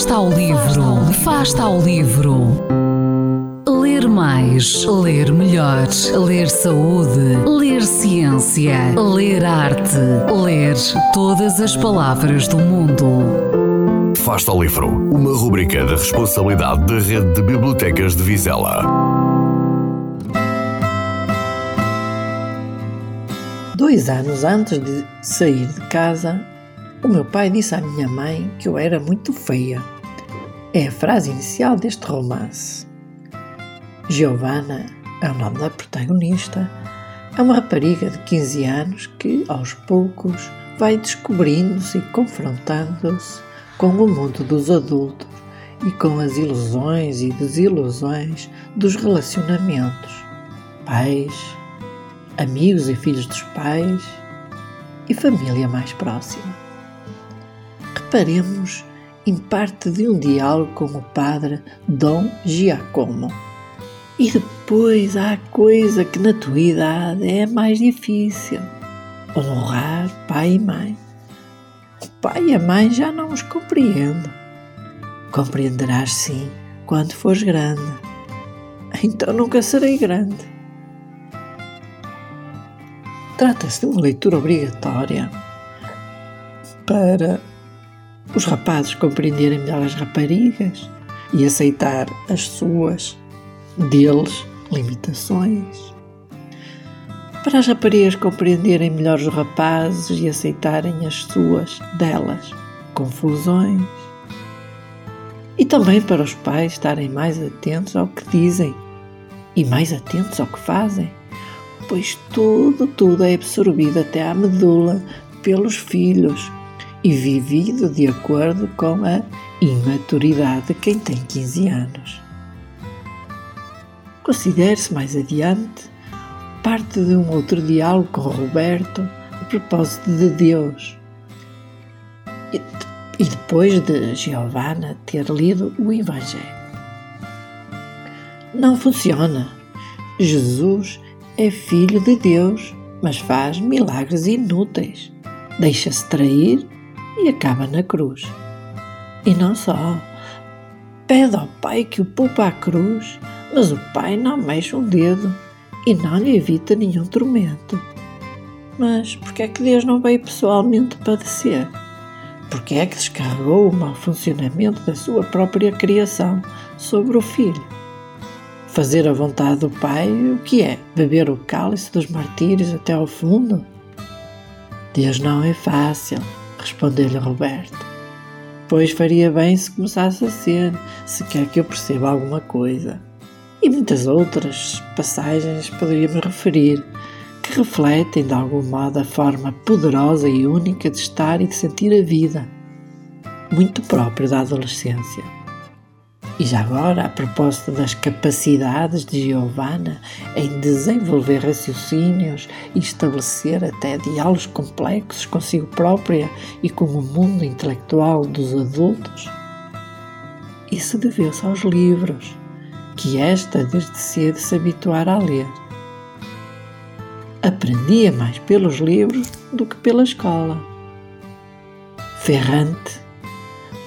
Fasta ao livro, Fasta ao livro. Ler mais, ler melhor, ler saúde, ler ciência, ler arte, ler todas as palavras do mundo. Fasta ao livro, uma rubrica da responsabilidade da Rede de Bibliotecas de Vizela. Dois anos antes de sair de casa, o meu pai disse à minha mãe que eu era muito feia. É a frase inicial deste romance. Giovanna é o nome da protagonista. É uma rapariga de 15 anos que, aos poucos, vai descobrindo-se e confrontando-se com o mundo dos adultos e com as ilusões e desilusões dos relacionamentos. Pais, amigos e filhos dos pais e família mais próxima reparemos em parte de um diálogo com o padre Dom Giacomo. E depois há coisa que na tua idade é mais difícil: honrar pai e mãe. O pai e a mãe já não os compreendo. Compreenderás sim quando fores grande. Então nunca serei grande. Trata-se de uma leitura obrigatória para os rapazes compreenderem melhor as raparigas e aceitar as suas, deles, limitações. Para as raparigas compreenderem melhor os rapazes e aceitarem as suas, delas, confusões. E também para os pais estarem mais atentos ao que dizem e mais atentos ao que fazem, pois tudo, tudo é absorvido até à medula pelos filhos e vivido de acordo com a imaturidade de quem tem 15 anos. Considere-se mais adiante parte de um outro diálogo com Roberto a propósito de Deus. E depois de Giovanna ter lido o Evangelho. Não funciona. Jesus é filho de Deus, mas faz milagres inúteis. Deixa-se trair e acaba na cruz. E não só. Pede ao pai que o poupa à cruz, mas o pai não mexe um dedo e não lhe evita nenhum tormento. Mas por que é que Deus não veio pessoalmente padecer? Porque é que descarregou o mau funcionamento da sua própria criação sobre o filho? Fazer a vontade do Pai, o que é? Beber o cálice dos martírios até ao fundo? Deus não é fácil respondeu-lhe Roberto. Pois faria bem se começasse a ser, se quer que eu perceba alguma coisa. E muitas outras passagens poderia-me referir que refletem de algum modo a forma poderosa e única de estar e de sentir a vida, muito própria da adolescência. E já agora, a propósito das capacidades de Giovanna em desenvolver raciocínios e estabelecer até diálogos complexos consigo própria e com o mundo intelectual dos adultos, isso deveu-se aos livros, que esta desde cedo se habituara a ler. Aprendia mais pelos livros do que pela escola. Ferrante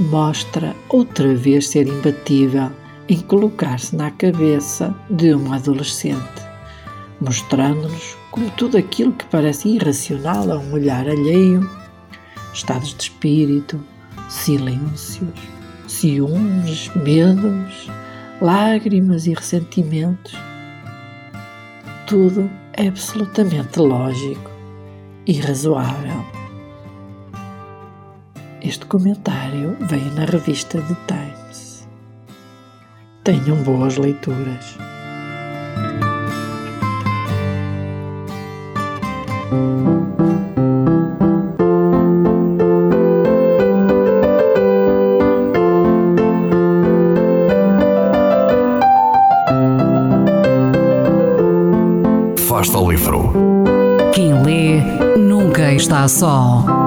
mostra outra vez ser imbatível em colocar-se na cabeça de uma adolescente, mostrando-nos como tudo aquilo que parece irracional a um olhar alheio, estados de espírito, silêncios, ciúmes, medos, lágrimas e ressentimentos, tudo é absolutamente lógico e razoável. Este comentário veio na revista The Times. Tenham boas leituras. Fasta o livro. Quem lê nunca está só.